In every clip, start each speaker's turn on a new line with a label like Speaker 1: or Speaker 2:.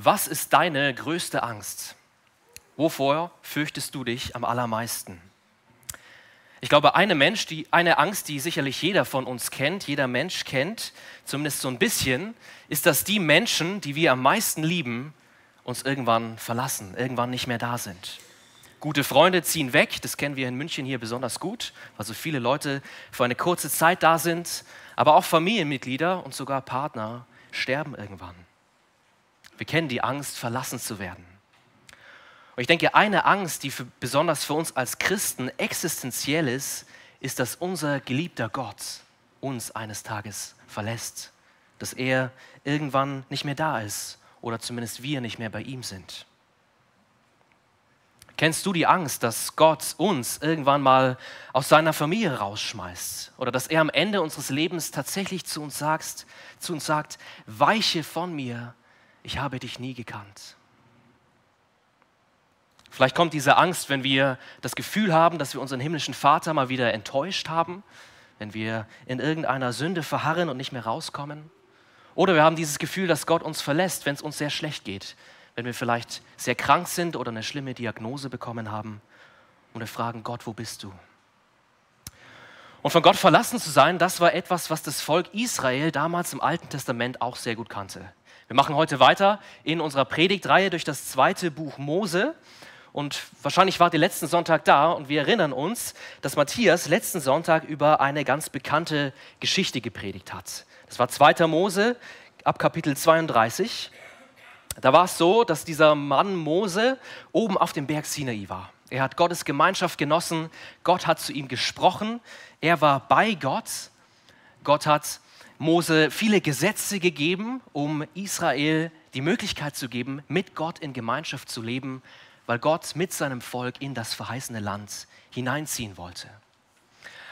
Speaker 1: Was ist deine größte Angst? Wovor fürchtest du dich am allermeisten? Ich glaube, eine, Mensch, die, eine Angst, die sicherlich jeder von uns kennt, jeder Mensch kennt, zumindest so ein bisschen, ist, dass die Menschen, die wir am meisten lieben, uns irgendwann verlassen, irgendwann nicht mehr da sind. Gute Freunde ziehen weg, das kennen wir in München hier besonders gut, weil so viele Leute für eine kurze Zeit da sind, aber auch Familienmitglieder und sogar Partner sterben irgendwann. Wir kennen die Angst, verlassen zu werden. Und ich denke, eine Angst, die für, besonders für uns als Christen existenziell ist, ist, dass unser geliebter Gott uns eines Tages verlässt, dass er irgendwann nicht mehr da ist oder zumindest wir nicht mehr bei ihm sind. Kennst du die Angst, dass Gott uns irgendwann mal aus seiner Familie rausschmeißt oder dass er am Ende unseres Lebens tatsächlich zu uns sagt, zu uns sagt, weiche von mir, ich habe dich nie gekannt. Vielleicht kommt diese Angst, wenn wir das Gefühl haben, dass wir unseren himmlischen Vater mal wieder enttäuscht haben, wenn wir in irgendeiner Sünde verharren und nicht mehr rauskommen. Oder wir haben dieses Gefühl, dass Gott uns verlässt, wenn es uns sehr schlecht geht, wenn wir vielleicht sehr krank sind oder eine schlimme Diagnose bekommen haben und wir fragen, Gott, wo bist du? Und von Gott verlassen zu sein, das war etwas, was das Volk Israel damals im Alten Testament auch sehr gut kannte. Wir machen heute weiter in unserer Predigtreihe durch das zweite Buch Mose. Und wahrscheinlich wart ihr letzten Sonntag da und wir erinnern uns, dass Matthias letzten Sonntag über eine ganz bekannte Geschichte gepredigt hat. Das war 2. Mose ab Kapitel 32. Da war es so, dass dieser Mann Mose oben auf dem Berg Sinai war. Er hat Gottes Gemeinschaft genossen, Gott hat zu ihm gesprochen, er war bei Gott. Gott hat Mose viele Gesetze gegeben, um Israel die Möglichkeit zu geben, mit Gott in Gemeinschaft zu leben, weil Gott mit seinem Volk in das verheißene Land hineinziehen wollte.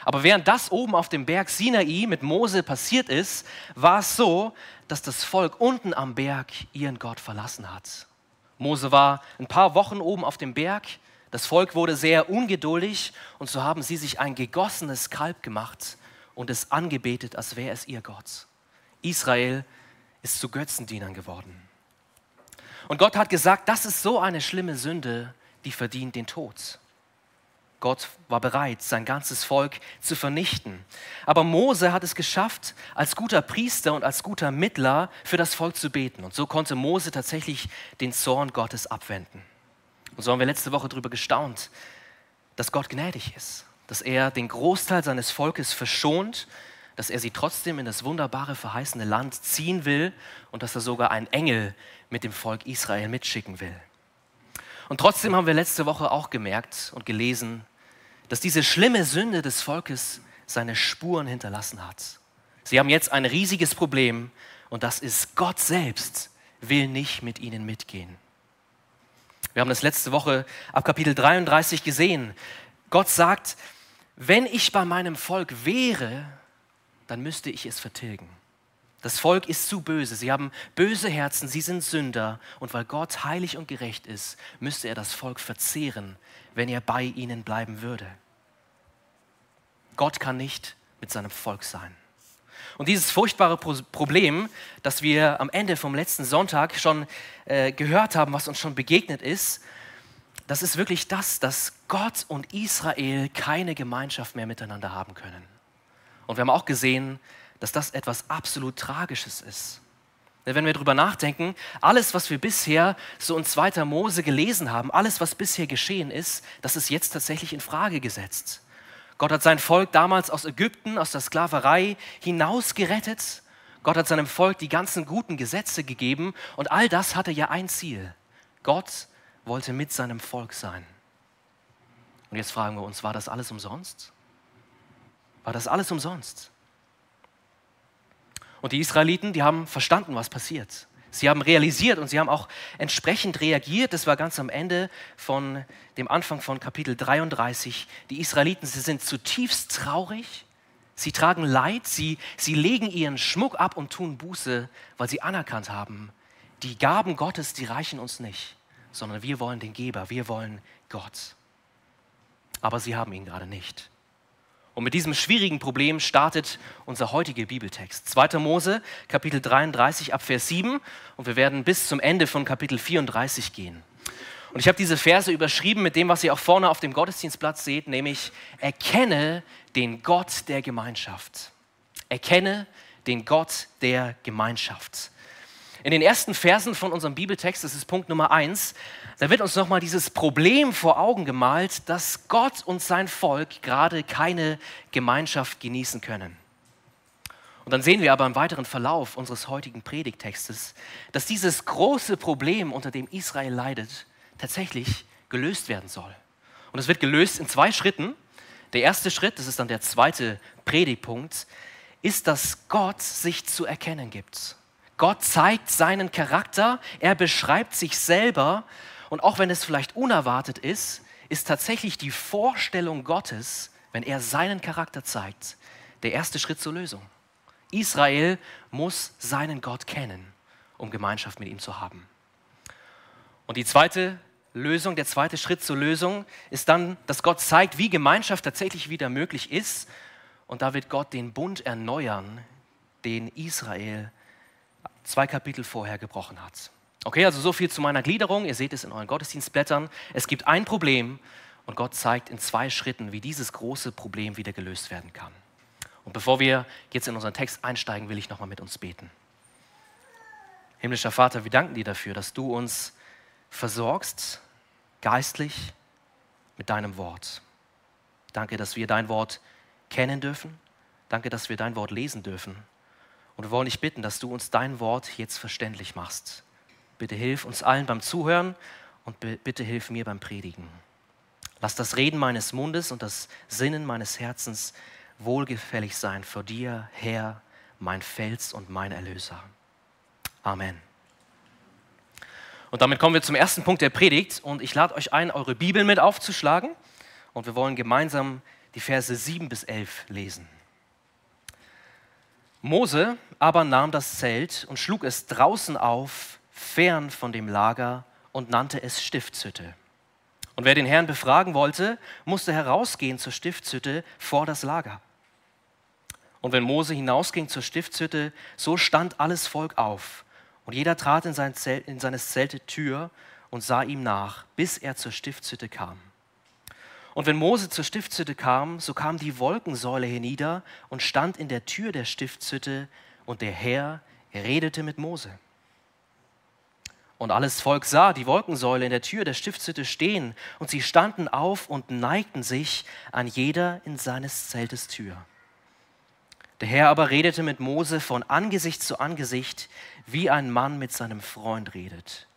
Speaker 1: Aber während das oben auf dem Berg Sinai mit Mose passiert ist, war es so, dass das Volk unten am Berg ihren Gott verlassen hat. Mose war ein paar Wochen oben auf dem Berg, das Volk wurde sehr ungeduldig und so haben sie sich ein gegossenes Kalb gemacht und es angebetet, als wäre es ihr Gott. Israel ist zu Götzendienern geworden. Und Gott hat gesagt, das ist so eine schlimme Sünde, die verdient den Tod. Gott war bereit, sein ganzes Volk zu vernichten. Aber Mose hat es geschafft, als guter Priester und als guter Mittler für das Volk zu beten. Und so konnte Mose tatsächlich den Zorn Gottes abwenden. Und so haben wir letzte Woche darüber gestaunt, dass Gott gnädig ist dass er den Großteil seines Volkes verschont, dass er sie trotzdem in das wunderbare verheißene Land ziehen will und dass er sogar einen Engel mit dem Volk Israel mitschicken will. Und trotzdem haben wir letzte Woche auch gemerkt und gelesen, dass diese schlimme Sünde des Volkes seine Spuren hinterlassen hat. Sie haben jetzt ein riesiges Problem und das ist, Gott selbst will nicht mit ihnen mitgehen. Wir haben das letzte Woche ab Kapitel 33 gesehen. Gott sagt, wenn ich bei meinem Volk wäre, dann müsste ich es vertilgen. Das Volk ist zu böse, sie haben böse Herzen, sie sind Sünder und weil Gott heilig und gerecht ist, müsste er das Volk verzehren, wenn er bei ihnen bleiben würde. Gott kann nicht mit seinem Volk sein. Und dieses furchtbare Problem, das wir am Ende vom letzten Sonntag schon äh, gehört haben, was uns schon begegnet ist, das ist wirklich das, dass Gott und Israel keine Gemeinschaft mehr miteinander haben können. Und wir haben auch gesehen, dass das etwas absolut Tragisches ist. Wenn wir darüber nachdenken, alles, was wir bisher so in 2. Mose gelesen haben, alles, was bisher geschehen ist, das ist jetzt tatsächlich in Frage gesetzt. Gott hat sein Volk damals aus Ägypten, aus der Sklaverei hinausgerettet. Gott hat seinem Volk die ganzen guten Gesetze gegeben und all das hatte ja ein Ziel. Gott wollte mit seinem Volk sein. Und jetzt fragen wir uns, war das alles umsonst? War das alles umsonst? Und die Israeliten, die haben verstanden, was passiert. Sie haben realisiert und sie haben auch entsprechend reagiert. Das war ganz am Ende von dem Anfang von Kapitel 33. Die Israeliten, sie sind zutiefst traurig. Sie tragen Leid. Sie, sie legen ihren Schmuck ab und tun Buße, weil sie anerkannt haben, die Gaben Gottes, die reichen uns nicht sondern wir wollen den Geber, wir wollen Gott. Aber sie haben ihn gerade nicht. Und mit diesem schwierigen Problem startet unser heutiger Bibeltext. 2. Mose, Kapitel 33 ab Vers 7. Und wir werden bis zum Ende von Kapitel 34 gehen. Und ich habe diese Verse überschrieben mit dem, was ihr auch vorne auf dem Gottesdienstplatz seht, nämlich erkenne den Gott der Gemeinschaft. Erkenne den Gott der Gemeinschaft. In den ersten Versen von unserem Bibeltext, das ist Punkt Nummer eins, da wird uns nochmal dieses Problem vor Augen gemalt, dass Gott und sein Volk gerade keine Gemeinschaft genießen können. Und dann sehen wir aber im weiteren Verlauf unseres heutigen Predigtextes, dass dieses große Problem, unter dem Israel leidet, tatsächlich gelöst werden soll. Und es wird gelöst in zwei Schritten. Der erste Schritt, das ist dann der zweite Predigtpunkt, ist, dass Gott sich zu erkennen gibt. Gott zeigt seinen Charakter, er beschreibt sich selber und auch wenn es vielleicht unerwartet ist, ist tatsächlich die Vorstellung Gottes, wenn er seinen Charakter zeigt, der erste Schritt zur Lösung. Israel muss seinen Gott kennen, um Gemeinschaft mit ihm zu haben. Und die zweite Lösung, der zweite Schritt zur Lösung ist dann, dass Gott zeigt, wie Gemeinschaft tatsächlich wieder möglich ist. Und da wird Gott den Bund erneuern, den Israel zwei Kapitel vorher gebrochen hat. Okay, also so viel zu meiner Gliederung. Ihr seht es in euren Gottesdienstblättern. Es gibt ein Problem und Gott zeigt in zwei Schritten, wie dieses große Problem wieder gelöst werden kann. Und bevor wir jetzt in unseren Text einsteigen, will ich nochmal mit uns beten. Himmlischer Vater, wir danken dir dafür, dass du uns versorgst, geistlich, mit deinem Wort. Danke, dass wir dein Wort kennen dürfen. Danke, dass wir dein Wort lesen dürfen. Und wir wollen dich bitten, dass du uns dein Wort jetzt verständlich machst. Bitte hilf uns allen beim Zuhören und bitte hilf mir beim Predigen. Lass das Reden meines Mundes und das Sinnen meines Herzens wohlgefällig sein vor dir, Herr, mein Fels und mein Erlöser. Amen. Und damit kommen wir zum ersten Punkt der Predigt und ich lade euch ein, eure Bibel mit aufzuschlagen und wir wollen gemeinsam die Verse 7 bis 11 lesen. Mose aber nahm das Zelt und schlug es draußen auf fern von dem Lager und nannte es Stiftshütte. Und wer den Herrn befragen wollte, musste herausgehen zur Stiftshütte vor das Lager. Und wenn Mose hinausging zur Stiftshütte, so stand alles Volk auf. Und jeder trat in, sein Zelt, in seines Zelte Tür und sah ihm nach, bis er zur Stiftshütte kam. Und wenn Mose zur Stiftshütte kam, so kam die Wolkensäule hernieder und stand in der Tür der Stiftshütte, und der Herr redete mit Mose. Und alles Volk sah die Wolkensäule in der Tür der Stiftshütte stehen, und sie standen auf und neigten sich an jeder in seines Zeltes Tür. Der Herr aber redete mit Mose von Angesicht zu Angesicht, wie ein Mann mit seinem Freund redet.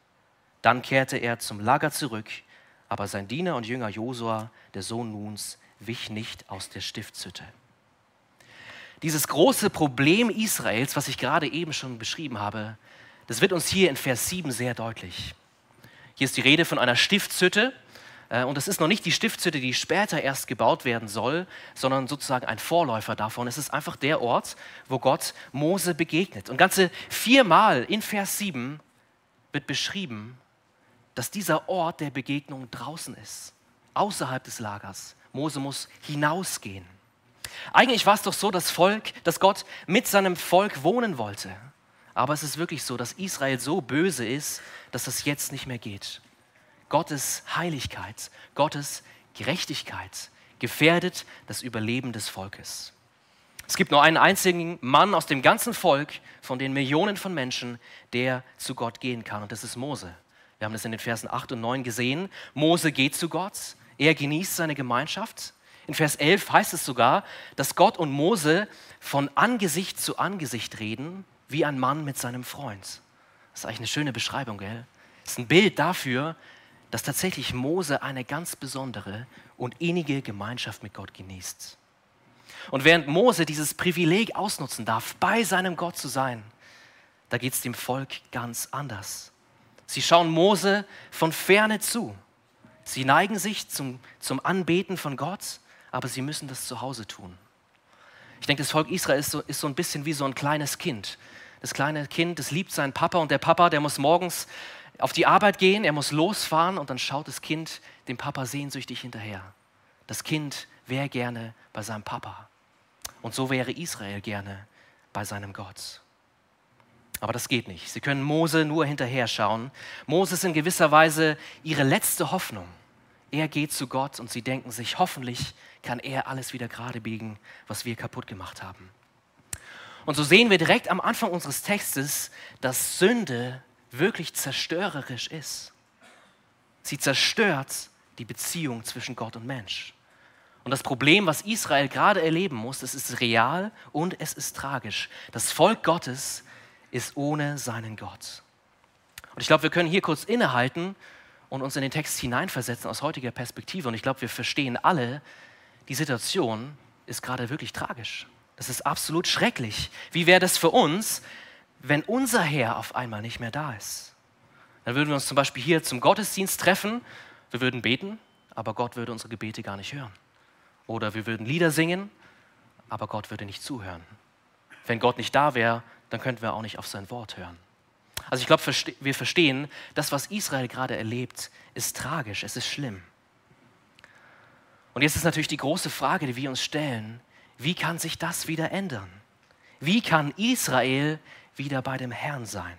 Speaker 1: Dann kehrte er zum Lager zurück, aber sein Diener und Jünger Josua, der Sohn Nuns, wich nicht aus der Stiftshütte. Dieses große Problem Israels, was ich gerade eben schon beschrieben habe, das wird uns hier in Vers 7 sehr deutlich. Hier ist die Rede von einer Stiftshütte. Äh, und es ist noch nicht die Stiftshütte, die später erst gebaut werden soll, sondern sozusagen ein Vorläufer davon. Es ist einfach der Ort, wo Gott Mose begegnet. Und ganze viermal in Vers 7 wird beschrieben, dass dieser Ort der Begegnung draußen ist, außerhalb des Lagers. Mose muss hinausgehen. Eigentlich war es doch so, dass Volk, dass Gott mit seinem Volk wohnen wollte. Aber es ist wirklich so, dass Israel so böse ist, dass das jetzt nicht mehr geht. Gottes Heiligkeit, Gottes Gerechtigkeit gefährdet das Überleben des Volkes. Es gibt nur einen einzigen Mann aus dem ganzen Volk, von den Millionen von Menschen, der zu Gott gehen kann, und das ist Mose. Wir haben das in den Versen 8 und 9 gesehen. Mose geht zu Gott, er genießt seine Gemeinschaft. In Vers 11 heißt es sogar, dass Gott und Mose von Angesicht zu Angesicht reden wie ein Mann mit seinem Freund. Das ist eigentlich eine schöne Beschreibung, gell? Das ist ein Bild dafür, dass tatsächlich Mose eine ganz besondere und innige Gemeinschaft mit Gott genießt. Und während Mose dieses Privileg ausnutzen darf, bei seinem Gott zu sein, da geht es dem Volk ganz anders. Sie schauen Mose von ferne zu. Sie neigen sich zum, zum Anbeten von Gott, aber sie müssen das zu Hause tun. Ich denke, das Volk Israel ist so, ist so ein bisschen wie so ein kleines Kind, das kleine Kind, das liebt seinen Papa und der Papa, der muss morgens auf die Arbeit gehen, er muss losfahren und dann schaut das Kind dem Papa sehnsüchtig hinterher. Das Kind wäre gerne bei seinem Papa. Und so wäre Israel gerne bei seinem Gott. Aber das geht nicht. Sie können Mose nur hinterher schauen. Mose ist in gewisser Weise ihre letzte Hoffnung. Er geht zu Gott und sie denken sich, hoffentlich kann er alles wieder gerade biegen, was wir kaputt gemacht haben. Und so sehen wir direkt am Anfang unseres Textes, dass Sünde wirklich zerstörerisch ist. Sie zerstört die Beziehung zwischen Gott und Mensch. Und das Problem, was Israel gerade erleben muss, das ist real und es ist tragisch. Das Volk Gottes ist ohne seinen Gott. Und ich glaube, wir können hier kurz innehalten und uns in den Text hineinversetzen aus heutiger Perspektive. Und ich glaube, wir verstehen alle, die Situation ist gerade wirklich tragisch. Das ist absolut schrecklich. Wie wäre das für uns, wenn unser Herr auf einmal nicht mehr da ist? Dann würden wir uns zum Beispiel hier zum Gottesdienst treffen, wir würden beten, aber Gott würde unsere Gebete gar nicht hören. Oder wir würden Lieder singen, aber Gott würde nicht zuhören. Wenn Gott nicht da wäre, dann könnten wir auch nicht auf sein Wort hören. Also ich glaube, wir verstehen, das, was Israel gerade erlebt, ist tragisch, es ist schlimm. Und jetzt ist natürlich die große Frage, die wir uns stellen, wie kann sich das wieder ändern? Wie kann Israel wieder bei dem Herrn sein?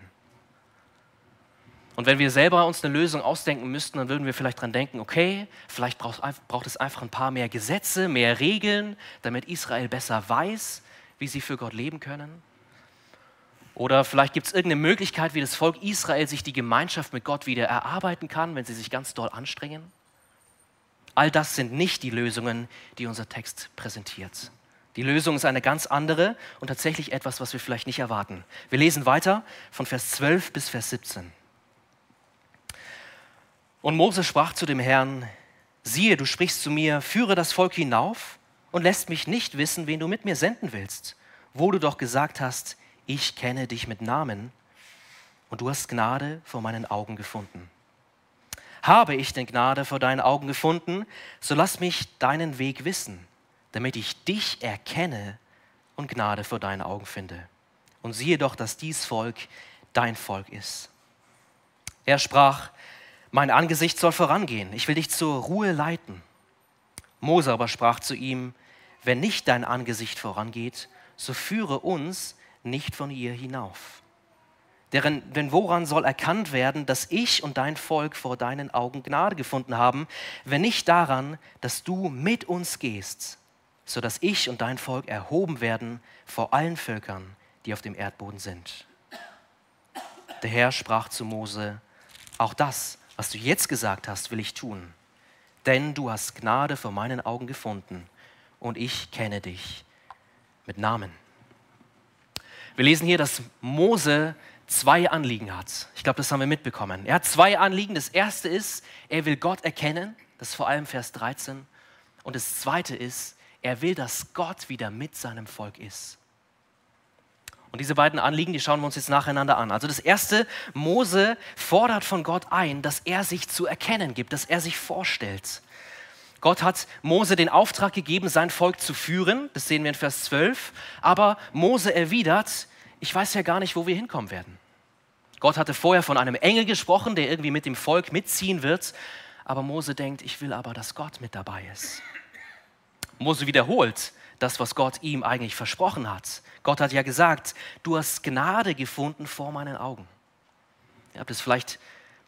Speaker 1: Und wenn wir selber uns eine Lösung ausdenken müssten, dann würden wir vielleicht dran denken, okay, vielleicht braucht es einfach ein paar mehr Gesetze, mehr Regeln, damit Israel besser weiß, wie sie für Gott leben können. Oder vielleicht gibt es irgendeine Möglichkeit, wie das Volk Israel sich die Gemeinschaft mit Gott wieder erarbeiten kann, wenn sie sich ganz doll anstrengen. All das sind nicht die Lösungen, die unser Text präsentiert. Die Lösung ist eine ganz andere und tatsächlich etwas, was wir vielleicht nicht erwarten. Wir lesen weiter von Vers 12 bis Vers 17. Und Mose sprach zu dem Herrn, siehe, du sprichst zu mir, führe das Volk hinauf und lässt mich nicht wissen, wen du mit mir senden willst, wo du doch gesagt hast, ich kenne dich mit Namen und du hast Gnade vor meinen Augen gefunden. Habe ich denn Gnade vor deinen Augen gefunden, so lass mich deinen Weg wissen, damit ich dich erkenne und Gnade vor deinen Augen finde. Und siehe doch, dass dies Volk dein Volk ist. Er sprach, mein Angesicht soll vorangehen, ich will dich zur Ruhe leiten. Mose aber sprach zu ihm, wenn nicht dein Angesicht vorangeht, so führe uns nicht von ihr hinauf. Denn, denn woran soll erkannt werden, dass ich und dein Volk vor deinen Augen Gnade gefunden haben, wenn nicht daran, dass du mit uns gehst, sodass ich und dein Volk erhoben werden vor allen Völkern, die auf dem Erdboden sind. Der Herr sprach zu Mose, auch das was du jetzt gesagt hast, will ich tun. Denn du hast Gnade vor meinen Augen gefunden und ich kenne dich mit Namen. Wir lesen hier, dass Mose zwei Anliegen hat. Ich glaube, das haben wir mitbekommen. Er hat zwei Anliegen. Das erste ist, er will Gott erkennen. Das ist vor allem Vers 13. Und das zweite ist, er will, dass Gott wieder mit seinem Volk ist. Und diese beiden Anliegen, die schauen wir uns jetzt nacheinander an. Also das erste, Mose fordert von Gott ein, dass er sich zu erkennen gibt, dass er sich vorstellt. Gott hat Mose den Auftrag gegeben, sein Volk zu führen. Das sehen wir in Vers 12. Aber Mose erwidert, ich weiß ja gar nicht, wo wir hinkommen werden. Gott hatte vorher von einem Engel gesprochen, der irgendwie mit dem Volk mitziehen wird. Aber Mose denkt, ich will aber, dass Gott mit dabei ist. Mose wiederholt, das, was Gott ihm eigentlich versprochen hat. Gott hat ja gesagt, du hast Gnade gefunden vor meinen Augen. Ihr habt es vielleicht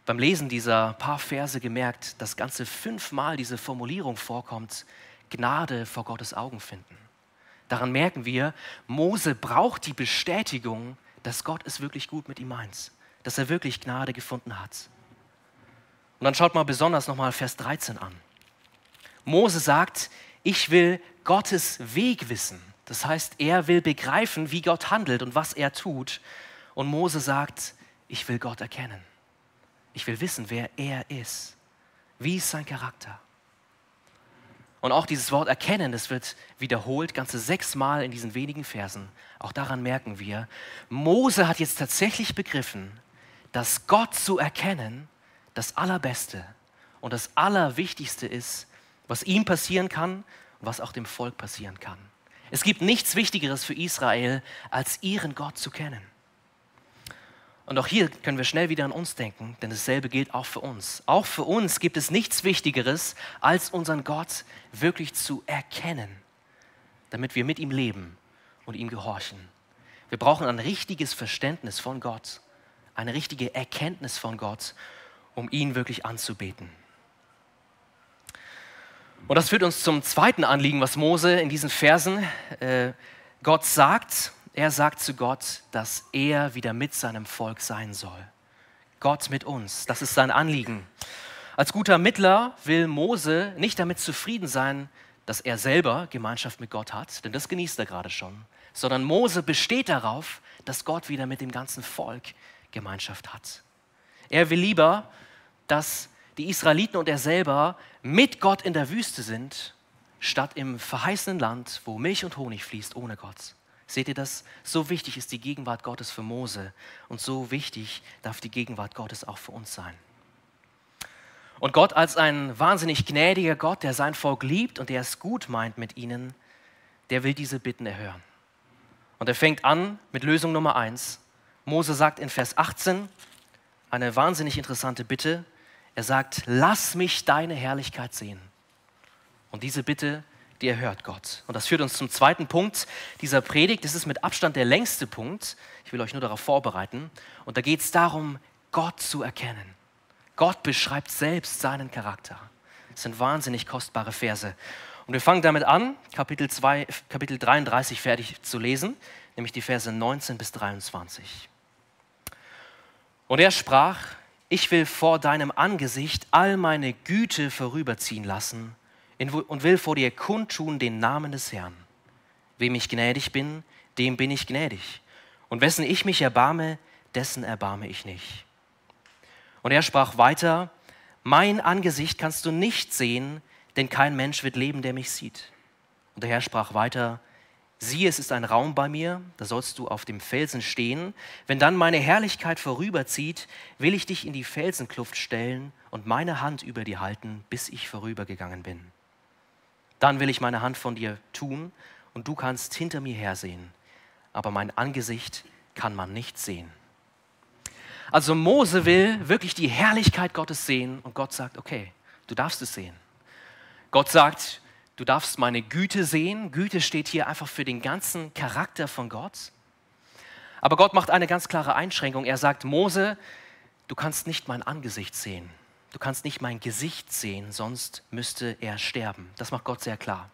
Speaker 1: beim Lesen dieser paar Verse gemerkt, dass ganze fünfmal diese Formulierung vorkommt, Gnade vor Gottes Augen finden. Daran merken wir, Mose braucht die Bestätigung, dass Gott es wirklich gut mit ihm meint, dass er wirklich Gnade gefunden hat. Und dann schaut mal besonders nochmal Vers 13 an. Mose sagt, ich will Gottes Weg wissen. Das heißt, er will begreifen, wie Gott handelt und was er tut. Und Mose sagt, ich will Gott erkennen. Ich will wissen, wer er ist. Wie ist sein Charakter? Und auch dieses Wort erkennen, das wird wiederholt, ganze sechsmal in diesen wenigen Versen. Auch daran merken wir, Mose hat jetzt tatsächlich begriffen, dass Gott zu erkennen das Allerbeste und das Allerwichtigste ist, was ihm passieren kann was auch dem Volk passieren kann. Es gibt nichts Wichtigeres für Israel, als ihren Gott zu kennen. Und auch hier können wir schnell wieder an uns denken, denn dasselbe gilt auch für uns. Auch für uns gibt es nichts Wichtigeres, als unseren Gott wirklich zu erkennen, damit wir mit ihm leben und ihm gehorchen. Wir brauchen ein richtiges Verständnis von Gott, eine richtige Erkenntnis von Gott, um ihn wirklich anzubeten. Und das führt uns zum zweiten Anliegen, was Mose in diesen Versen äh, Gott sagt. Er sagt zu Gott, dass er wieder mit seinem Volk sein soll. Gott mit uns, das ist sein Anliegen. Als guter Mittler will Mose nicht damit zufrieden sein, dass er selber Gemeinschaft mit Gott hat, denn das genießt er gerade schon, sondern Mose besteht darauf, dass Gott wieder mit dem ganzen Volk Gemeinschaft hat. Er will lieber, dass die Israeliten und er selber mit Gott in der Wüste sind, statt im verheißenen Land, wo Milch und Honig fließt, ohne Gott. Seht ihr das? So wichtig ist die Gegenwart Gottes für Mose und so wichtig darf die Gegenwart Gottes auch für uns sein. Und Gott als ein wahnsinnig gnädiger Gott, der sein Volk liebt und der es gut meint mit ihnen, der will diese Bitten erhören. Und er fängt an mit Lösung Nummer eins. Mose sagt in Vers 18 eine wahnsinnig interessante Bitte. Er sagt, lass mich deine Herrlichkeit sehen. Und diese Bitte die erhört Gott. Und das führt uns zum zweiten Punkt dieser Predigt. Das ist mit Abstand der längste Punkt. Ich will euch nur darauf vorbereiten. Und da geht es darum, Gott zu erkennen. Gott beschreibt selbst seinen Charakter. Das sind wahnsinnig kostbare Verse. Und wir fangen damit an, Kapitel, 2, Kapitel 33 fertig zu lesen, nämlich die Verse 19 bis 23. Und er sprach, ich will vor deinem Angesicht all meine Güte vorüberziehen lassen und will vor dir kundtun den Namen des Herrn. Wem ich gnädig bin, dem bin ich gnädig. Und wessen ich mich erbarme, dessen erbarme ich nicht. Und er sprach weiter, mein Angesicht kannst du nicht sehen, denn kein Mensch wird leben, der mich sieht. Und der Herr sprach weiter, siehe, es ist ein Raum bei mir, da sollst du auf dem Felsen stehen. Wenn dann meine Herrlichkeit vorüberzieht, will ich dich in die Felsenkluft stellen und meine Hand über dir halten, bis ich vorübergegangen bin. Dann will ich meine Hand von dir tun und du kannst hinter mir hersehen, aber mein Angesicht kann man nicht sehen. Also Mose will wirklich die Herrlichkeit Gottes sehen und Gott sagt, okay, du darfst es sehen. Gott sagt, du darfst meine Güte sehen. Güte steht hier einfach für den ganzen Charakter von Gott. Aber Gott macht eine ganz klare Einschränkung. Er sagt, Mose, du kannst nicht mein Angesicht sehen du kannst nicht mein Gesicht sehen, sonst müsste er sterben. Das macht Gott sehr klar.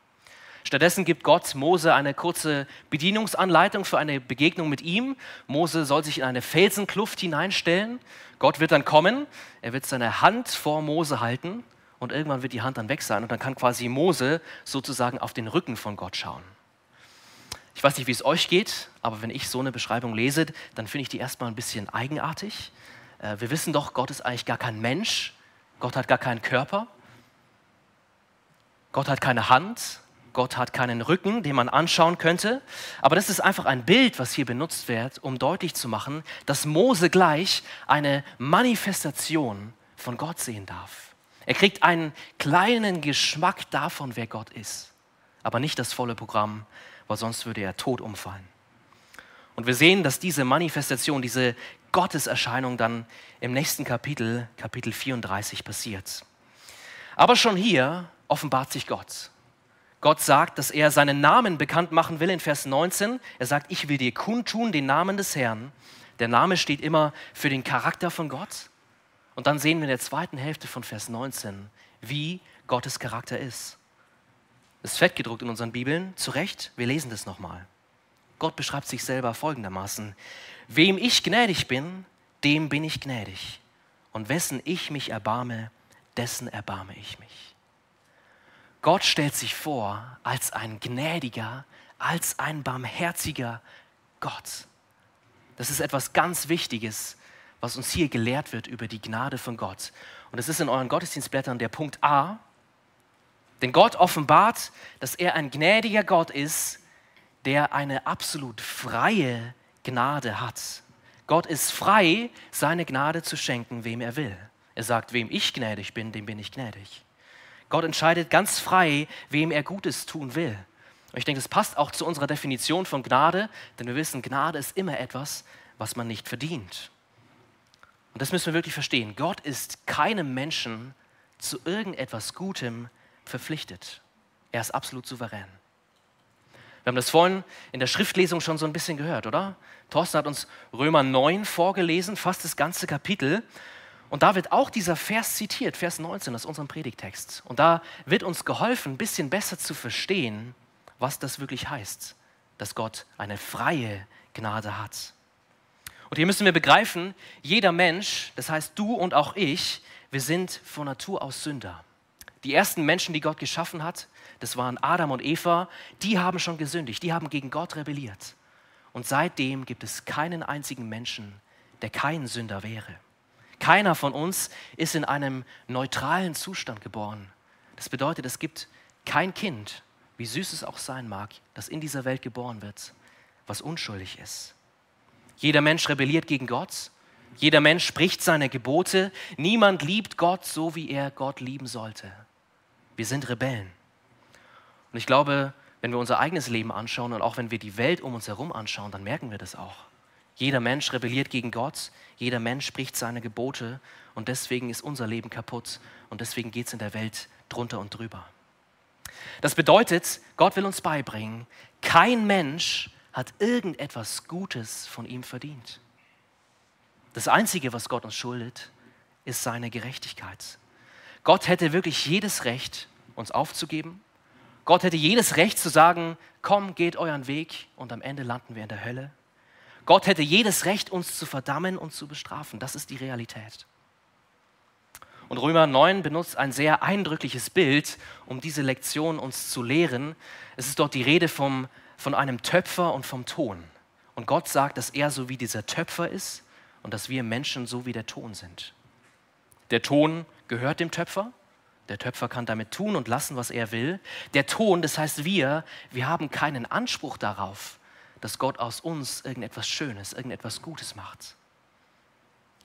Speaker 1: Stattdessen gibt Gott Mose eine kurze Bedienungsanleitung für eine Begegnung mit ihm. Mose soll sich in eine Felsenkluft hineinstellen. Gott wird dann kommen, er wird seine Hand vor Mose halten und irgendwann wird die Hand dann weg sein und dann kann quasi Mose sozusagen auf den Rücken von Gott schauen. Ich weiß nicht, wie es euch geht, aber wenn ich so eine Beschreibung lese, dann finde ich die erstmal ein bisschen eigenartig. Äh, wir wissen doch, Gott ist eigentlich gar kein Mensch, Gott hat gar keinen Körper. Gott hat keine Hand. Gott hat keinen Rücken, den man anschauen könnte. Aber das ist einfach ein Bild, was hier benutzt wird, um deutlich zu machen, dass Mose gleich eine Manifestation von Gott sehen darf. Er kriegt einen kleinen Geschmack davon, wer Gott ist. Aber nicht das volle Programm, weil sonst würde er tot umfallen. Und wir sehen, dass diese Manifestation, diese Gotteserscheinung dann im nächsten Kapitel, Kapitel 34, passiert. Aber schon hier offenbart sich Gott. Gott sagt, dass er seinen Namen bekannt machen will in Vers 19. Er sagt, ich will dir kundtun den Namen des Herrn. Der Name steht immer für den Charakter von Gott. Und dann sehen wir in der zweiten Hälfte von Vers 19, wie Gottes Charakter ist. Es ist fett gedruckt in unseren Bibeln, zu Recht, wir lesen das nochmal. Gott beschreibt sich selber folgendermaßen. Wem ich gnädig bin, dem bin ich gnädig. Und wessen ich mich erbarme, dessen erbarme ich mich. Gott stellt sich vor als ein gnädiger, als ein barmherziger Gott. Das ist etwas ganz Wichtiges, was uns hier gelehrt wird über die Gnade von Gott. Und es ist in euren Gottesdienstblättern der Punkt A. Denn Gott offenbart, dass er ein gnädiger Gott ist, der eine absolut freie Gnade hat. Gott ist frei, seine Gnade zu schenken, wem er will. Er sagt, wem ich gnädig bin, dem bin ich gnädig. Gott entscheidet ganz frei, wem er Gutes tun will. Und ich denke, das passt auch zu unserer Definition von Gnade, denn wir wissen, Gnade ist immer etwas, was man nicht verdient. Und das müssen wir wirklich verstehen. Gott ist keinem Menschen zu irgendetwas Gutem verpflichtet. Er ist absolut souverän. Wir haben das vorhin in der Schriftlesung schon so ein bisschen gehört, oder? Thorsten hat uns Römer 9 vorgelesen, fast das ganze Kapitel. Und da wird auch dieser Vers zitiert, Vers 19 aus unserem Predigtext. Und da wird uns geholfen, ein bisschen besser zu verstehen, was das wirklich heißt, dass Gott eine freie Gnade hat. Und hier müssen wir begreifen, jeder Mensch, das heißt du und auch ich, wir sind von Natur aus Sünder. Die ersten Menschen, die Gott geschaffen hat, das waren Adam und Eva, die haben schon gesündigt, die haben gegen Gott rebelliert. Und seitdem gibt es keinen einzigen Menschen, der kein Sünder wäre. Keiner von uns ist in einem neutralen Zustand geboren. Das bedeutet, es gibt kein Kind, wie süß es auch sein mag, das in dieser Welt geboren wird, was unschuldig ist. Jeder Mensch rebelliert gegen Gott. Jeder Mensch spricht seine Gebote. Niemand liebt Gott so, wie er Gott lieben sollte. Wir sind Rebellen. Und ich glaube, wenn wir unser eigenes Leben anschauen und auch wenn wir die Welt um uns herum anschauen, dann merken wir das auch. Jeder Mensch rebelliert gegen Gott, jeder Mensch spricht seine Gebote und deswegen ist unser Leben kaputt und deswegen geht es in der Welt drunter und drüber. Das bedeutet, Gott will uns beibringen, kein Mensch hat irgendetwas Gutes von ihm verdient. Das Einzige, was Gott uns schuldet, ist seine Gerechtigkeit. Gott hätte wirklich jedes Recht, uns aufzugeben. Gott hätte jedes Recht zu sagen, komm, geht euren Weg und am Ende landen wir in der Hölle. Gott hätte jedes Recht, uns zu verdammen und zu bestrafen. Das ist die Realität. Und Römer 9 benutzt ein sehr eindrückliches Bild, um diese Lektion uns zu lehren. Es ist dort die Rede vom von einem Töpfer und vom Ton. Und Gott sagt, dass er so wie dieser Töpfer ist und dass wir Menschen so wie der Ton sind. Der Ton gehört dem Töpfer. Der Töpfer kann damit tun und lassen, was er will. Der Ton, das heißt wir, wir haben keinen Anspruch darauf, dass Gott aus uns irgendetwas Schönes, irgendetwas Gutes macht.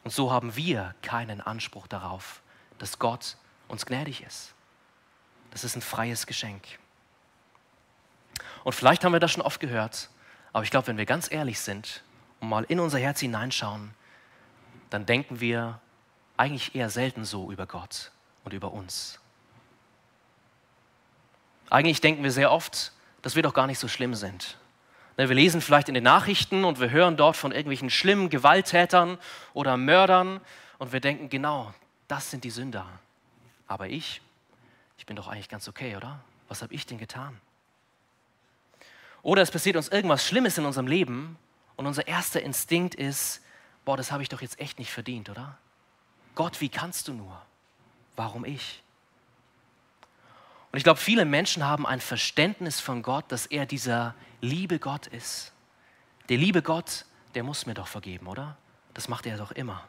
Speaker 1: Und so haben wir keinen Anspruch darauf, dass Gott uns gnädig ist. Das ist ein freies Geschenk. Und vielleicht haben wir das schon oft gehört, aber ich glaube, wenn wir ganz ehrlich sind und mal in unser Herz hineinschauen, dann denken wir eigentlich eher selten so über Gott und über uns. Eigentlich denken wir sehr oft, dass wir doch gar nicht so schlimm sind. Ne, wir lesen vielleicht in den Nachrichten und wir hören dort von irgendwelchen schlimmen Gewalttätern oder Mördern und wir denken, genau, das sind die Sünder. Aber ich, ich bin doch eigentlich ganz okay, oder? Was habe ich denn getan? Oder es passiert uns irgendwas Schlimmes in unserem Leben und unser erster Instinkt ist, boah, das habe ich doch jetzt echt nicht verdient, oder? Gott, wie kannst du nur? Warum ich? Und ich glaube, viele Menschen haben ein Verständnis von Gott, dass er dieser liebe Gott ist. Der liebe Gott, der muss mir doch vergeben, oder? Das macht er doch immer.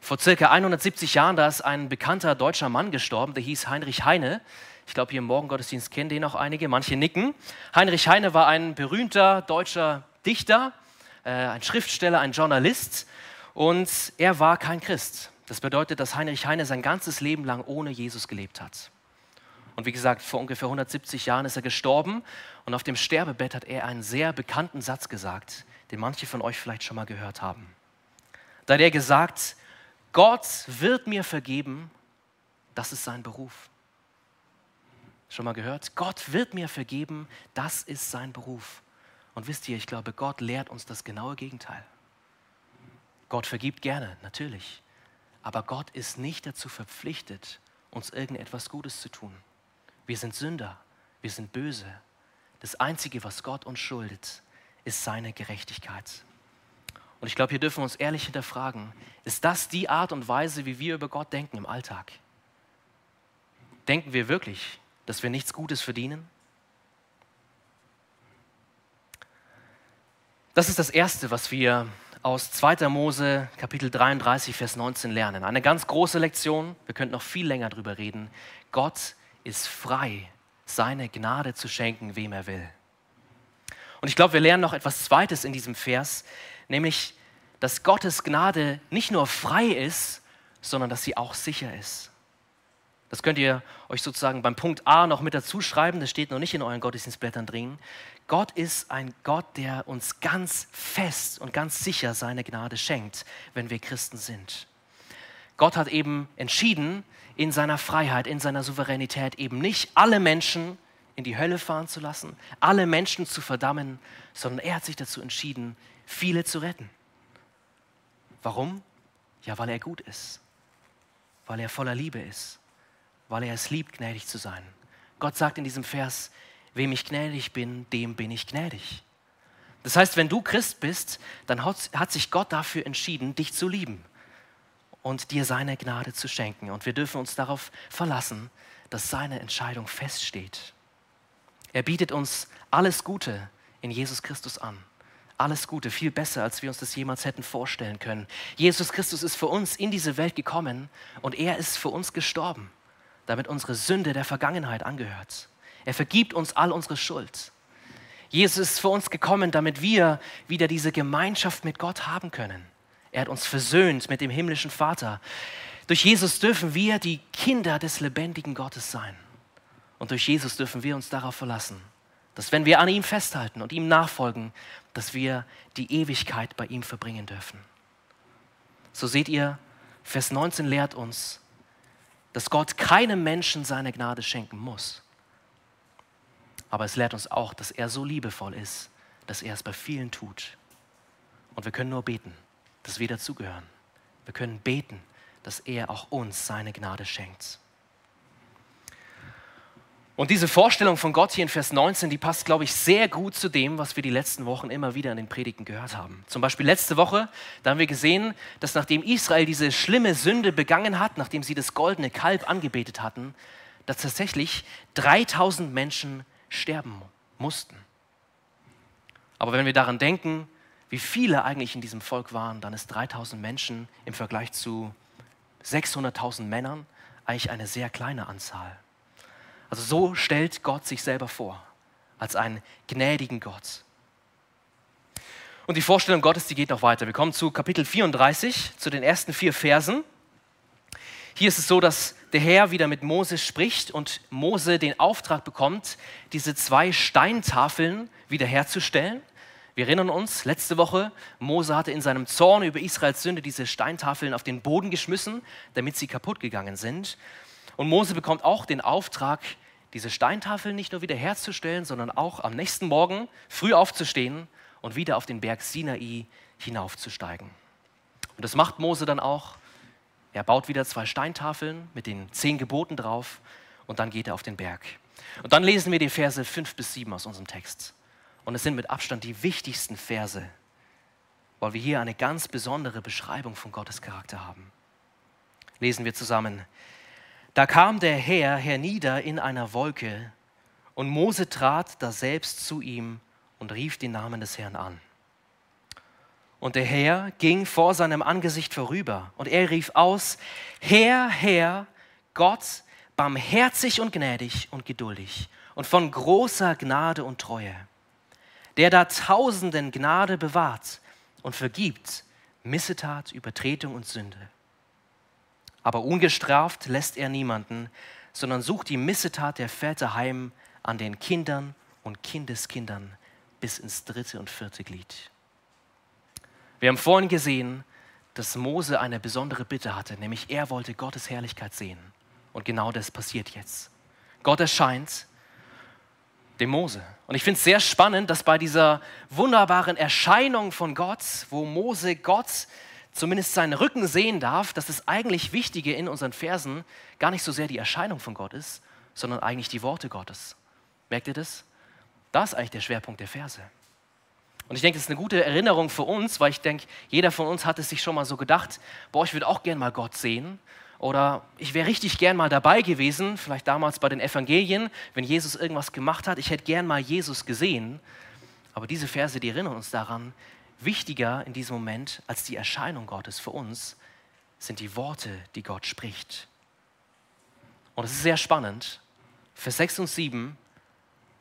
Speaker 1: Vor circa 170 Jahren, da ist ein bekannter deutscher Mann gestorben, der hieß Heinrich Heine. Ich glaube, hier im Morgengottesdienst kennen den auch einige, manche nicken. Heinrich Heine war ein berühmter deutscher Dichter, äh, ein Schriftsteller, ein Journalist und er war kein Christ. Das bedeutet, dass Heinrich Heine sein ganzes Leben lang ohne Jesus gelebt hat. Und wie gesagt, vor ungefähr 170 Jahren ist er gestorben und auf dem Sterbebett hat er einen sehr bekannten Satz gesagt, den manche von euch vielleicht schon mal gehört haben. Da hat er gesagt, Gott wird mir vergeben, das ist sein Beruf. Schon mal gehört? Gott wird mir vergeben, das ist sein Beruf. Und wisst ihr, ich glaube, Gott lehrt uns das genaue Gegenteil. Gott vergibt gerne, natürlich. Aber Gott ist nicht dazu verpflichtet, uns irgendetwas Gutes zu tun. Wir sind Sünder, wir sind böse. Das Einzige, was Gott uns schuldet, ist seine Gerechtigkeit. Und ich glaube, hier dürfen wir uns ehrlich hinterfragen, ist das die Art und Weise, wie wir über Gott denken im Alltag? Denken wir wirklich, dass wir nichts Gutes verdienen? Das ist das Erste, was wir aus 2. Mose Kapitel 33, Vers 19 lernen. Eine ganz große Lektion, wir könnten noch viel länger darüber reden. Gott ist frei, seine Gnade zu schenken, wem er will. Und ich glaube, wir lernen noch etwas Zweites in diesem Vers, nämlich, dass Gottes Gnade nicht nur frei ist, sondern dass sie auch sicher ist. Das könnt ihr euch sozusagen beim Punkt A noch mit dazu schreiben, das steht noch nicht in euren Gottesdienstblättern drin. Gott ist ein Gott, der uns ganz fest und ganz sicher seine Gnade schenkt, wenn wir Christen sind. Gott hat eben entschieden, in seiner Freiheit, in seiner Souveränität eben nicht alle Menschen in die Hölle fahren zu lassen, alle Menschen zu verdammen, sondern er hat sich dazu entschieden, viele zu retten. Warum? Ja, weil er gut ist, weil er voller Liebe ist, weil er es liebt, gnädig zu sein. Gott sagt in diesem Vers, wem ich gnädig bin, dem bin ich gnädig. Das heißt, wenn du Christ bist, dann hat sich Gott dafür entschieden, dich zu lieben und dir seine Gnade zu schenken. Und wir dürfen uns darauf verlassen, dass seine Entscheidung feststeht. Er bietet uns alles Gute in Jesus Christus an. Alles Gute, viel besser, als wir uns das jemals hätten vorstellen können. Jesus Christus ist für uns in diese Welt gekommen und er ist für uns gestorben damit unsere Sünde der Vergangenheit angehört. Er vergibt uns all unsere Schuld. Jesus ist für uns gekommen, damit wir wieder diese Gemeinschaft mit Gott haben können. Er hat uns versöhnt mit dem himmlischen Vater. Durch Jesus dürfen wir die Kinder des lebendigen Gottes sein. Und durch Jesus dürfen wir uns darauf verlassen, dass wenn wir an ihm festhalten und ihm nachfolgen, dass wir die Ewigkeit bei ihm verbringen dürfen. So seht ihr, Vers 19 lehrt uns, dass Gott keinem Menschen seine Gnade schenken muss. Aber es lehrt uns auch, dass er so liebevoll ist, dass er es bei vielen tut. Und wir können nur beten, dass wir dazugehören. Wir können beten, dass er auch uns seine Gnade schenkt. Und diese Vorstellung von Gott hier in Vers 19, die passt, glaube ich, sehr gut zu dem, was wir die letzten Wochen immer wieder in den Predigten gehört haben. Zum Beispiel letzte Woche, da haben wir gesehen, dass nachdem Israel diese schlimme Sünde begangen hat, nachdem sie das goldene Kalb angebetet hatten, dass tatsächlich 3000 Menschen sterben mussten. Aber wenn wir daran denken, wie viele eigentlich in diesem Volk waren, dann ist 3000 Menschen im Vergleich zu 600.000 Männern eigentlich eine sehr kleine Anzahl. Also so stellt Gott sich selber vor, als einen gnädigen Gott. Und die Vorstellung Gottes, die geht noch weiter. Wir kommen zu Kapitel 34, zu den ersten vier Versen. Hier ist es so, dass der Herr wieder mit Mose spricht und Mose den Auftrag bekommt, diese zwei Steintafeln wiederherzustellen. Wir erinnern uns, letzte Woche, Mose hatte in seinem Zorn über Israels Sünde diese Steintafeln auf den Boden geschmissen, damit sie kaputt gegangen sind. Und Mose bekommt auch den Auftrag, diese Steintafeln nicht nur wiederherzustellen, sondern auch am nächsten Morgen früh aufzustehen und wieder auf den Berg Sinai hinaufzusteigen. Und das macht Mose dann auch. Er baut wieder zwei Steintafeln mit den zehn Geboten drauf und dann geht er auf den Berg. Und dann lesen wir die Verse 5 bis 7 aus unserem Text. Und es sind mit Abstand die wichtigsten Verse, weil wir hier eine ganz besondere Beschreibung von Gottes Charakter haben. Lesen wir zusammen. Da kam der Herr hernieder in einer Wolke, und Mose trat daselbst zu ihm und rief den Namen des Herrn an. Und der Herr ging vor seinem Angesicht vorüber, und er rief aus, Herr, Herr, Gott, barmherzig und gnädig und geduldig und von großer Gnade und Treue, der da tausenden Gnade bewahrt und vergibt Missetat, Übertretung und Sünde aber ungestraft lässt er niemanden, sondern sucht die Missetat der Väter heim an den Kindern und Kindeskindern bis ins dritte und vierte Glied. Wir haben vorhin gesehen, dass Mose eine besondere Bitte hatte, nämlich er wollte Gottes Herrlichkeit sehen. Und genau das passiert jetzt. Gott erscheint dem Mose. Und ich finde es sehr spannend, dass bei dieser wunderbaren Erscheinung von Gott, wo Mose Gott zumindest seinen Rücken sehen darf, dass das eigentlich Wichtige in unseren Versen gar nicht so sehr die Erscheinung von Gott ist, sondern eigentlich die Worte Gottes. Merkt ihr das? Das ist eigentlich der Schwerpunkt der Verse. Und ich denke, das ist eine gute Erinnerung für uns, weil ich denke, jeder von uns hat es sich schon mal so gedacht, boah, ich würde auch gern mal Gott sehen. Oder ich wäre richtig gern mal dabei gewesen, vielleicht damals bei den Evangelien, wenn Jesus irgendwas gemacht hat. Ich hätte gern mal Jesus gesehen. Aber diese Verse, die erinnern uns daran, Wichtiger in diesem Moment als die Erscheinung Gottes für uns sind die Worte, die Gott spricht. Und es ist sehr spannend. Vers 6 und 7,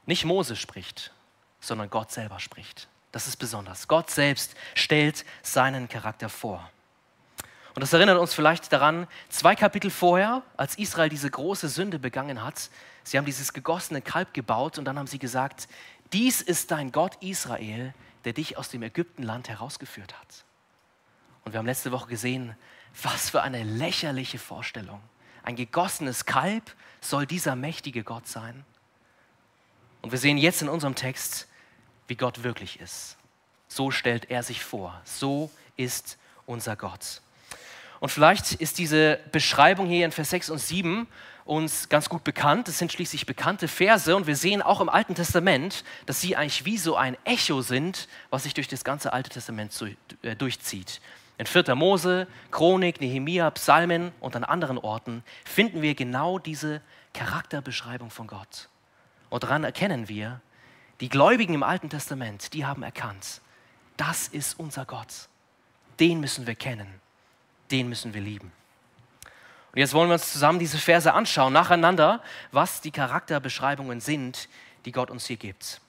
Speaker 1: nicht Mose spricht, sondern Gott selber spricht. Das ist besonders. Gott selbst stellt seinen Charakter vor. Und das erinnert uns vielleicht daran, zwei Kapitel vorher, als Israel diese große Sünde begangen hat, sie haben dieses gegossene Kalb gebaut und dann haben sie gesagt, dies ist dein Gott Israel, der dich aus dem Ägyptenland herausgeführt hat. Und wir haben letzte Woche gesehen, was für eine lächerliche Vorstellung. Ein gegossenes Kalb soll dieser mächtige Gott sein. Und wir sehen jetzt in unserem Text, wie Gott wirklich ist. So stellt er sich vor. So ist unser Gott. Und vielleicht ist diese Beschreibung hier in Vers 6 und 7 uns ganz gut bekannt. Es sind schließlich bekannte Verse und wir sehen auch im Alten Testament, dass sie eigentlich wie so ein Echo sind, was sich durch das ganze Alte Testament äh, durchzieht. In 4. Mose, Chronik, Nehemia, Psalmen und an anderen Orten finden wir genau diese Charakterbeschreibung von Gott. Und daran erkennen wir, die Gläubigen im Alten Testament, die haben erkannt, das ist unser Gott. Den müssen wir kennen den müssen wir lieben. Und jetzt wollen wir uns zusammen diese Verse anschauen, nacheinander, was die Charakterbeschreibungen sind, die Gott uns hier gibt.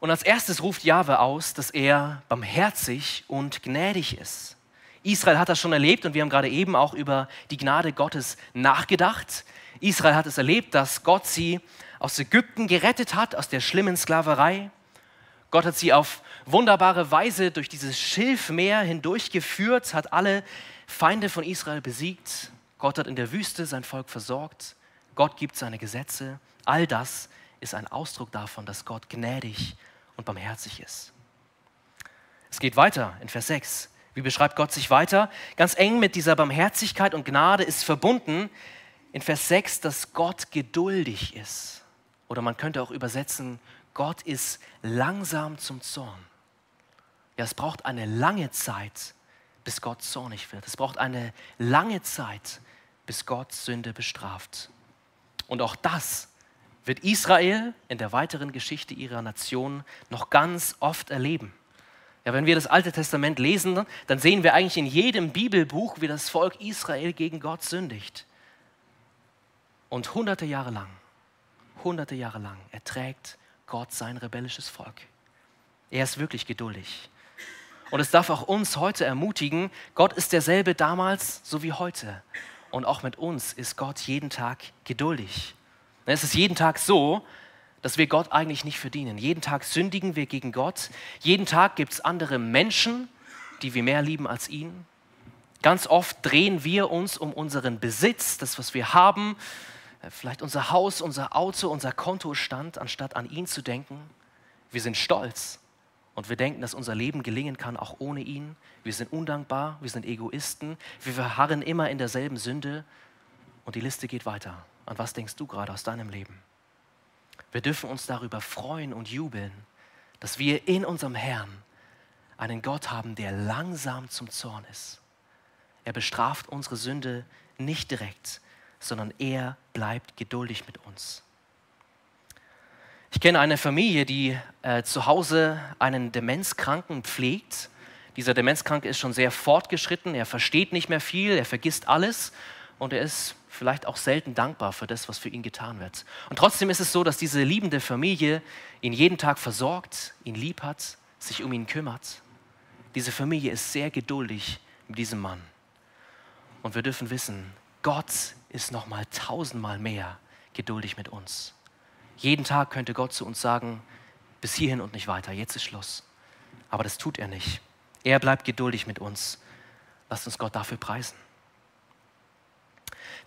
Speaker 1: Und als erstes ruft Jahwe aus, dass er barmherzig und gnädig ist. Israel hat das schon erlebt und wir haben gerade eben auch über die Gnade Gottes nachgedacht. Israel hat es erlebt, dass Gott sie aus Ägypten gerettet hat, aus der schlimmen Sklaverei. Gott hat sie auf wunderbare Weise durch dieses Schilfmeer hindurchgeführt, hat alle Feinde von Israel besiegt. Gott hat in der Wüste sein Volk versorgt. Gott gibt seine Gesetze. All das ist ein Ausdruck davon, dass Gott gnädig und barmherzig ist. Es geht weiter in Vers 6. Wie beschreibt Gott sich weiter? Ganz eng mit dieser Barmherzigkeit und Gnade ist verbunden in Vers 6, dass Gott geduldig ist. Oder man könnte auch übersetzen, Gott ist langsam zum Zorn. Ja, es braucht eine lange Zeit, bis Gott zornig wird. Es braucht eine lange Zeit, bis Gott Sünde bestraft. Und auch das wird Israel in der weiteren Geschichte ihrer Nation noch ganz oft erleben. Ja, wenn wir das Alte Testament lesen, dann sehen wir eigentlich in jedem Bibelbuch, wie das Volk Israel gegen Gott sündigt. Und hunderte Jahre lang, hunderte Jahre lang erträgt Gott sein rebellisches Volk. Er ist wirklich geduldig. Und es darf auch uns heute ermutigen, Gott ist derselbe damals so wie heute. Und auch mit uns ist Gott jeden Tag geduldig. Es ist jeden Tag so, dass wir Gott eigentlich nicht verdienen. Jeden Tag sündigen wir gegen Gott. Jeden Tag gibt es andere Menschen, die wir mehr lieben als ihn. Ganz oft drehen wir uns um unseren Besitz, das, was wir haben, vielleicht unser Haus, unser Auto, unser Kontostand, anstatt an ihn zu denken. Wir sind stolz und wir denken, dass unser Leben gelingen kann, auch ohne ihn. Wir sind undankbar, wir sind Egoisten, wir verharren immer in derselben Sünde und die Liste geht weiter. An was denkst du gerade aus deinem Leben? Wir dürfen uns darüber freuen und jubeln, dass wir in unserem Herrn einen Gott haben, der langsam zum Zorn ist. Er bestraft unsere Sünde nicht direkt, sondern er bleibt geduldig mit uns. Ich kenne eine Familie, die äh, zu Hause einen Demenzkranken pflegt. Dieser Demenzkranke ist schon sehr fortgeschritten, er versteht nicht mehr viel, er vergisst alles und er ist vielleicht auch selten dankbar für das, was für ihn getan wird. Und trotzdem ist es so, dass diese liebende Familie ihn jeden Tag versorgt, ihn lieb hat, sich um ihn kümmert. Diese Familie ist sehr geduldig mit diesem Mann. Und wir dürfen wissen, Gott ist noch mal tausendmal mehr geduldig mit uns. Jeden Tag könnte Gott zu uns sagen, bis hierhin und nicht weiter, jetzt ist Schluss. Aber das tut er nicht. Er bleibt geduldig mit uns. Lasst uns Gott dafür preisen.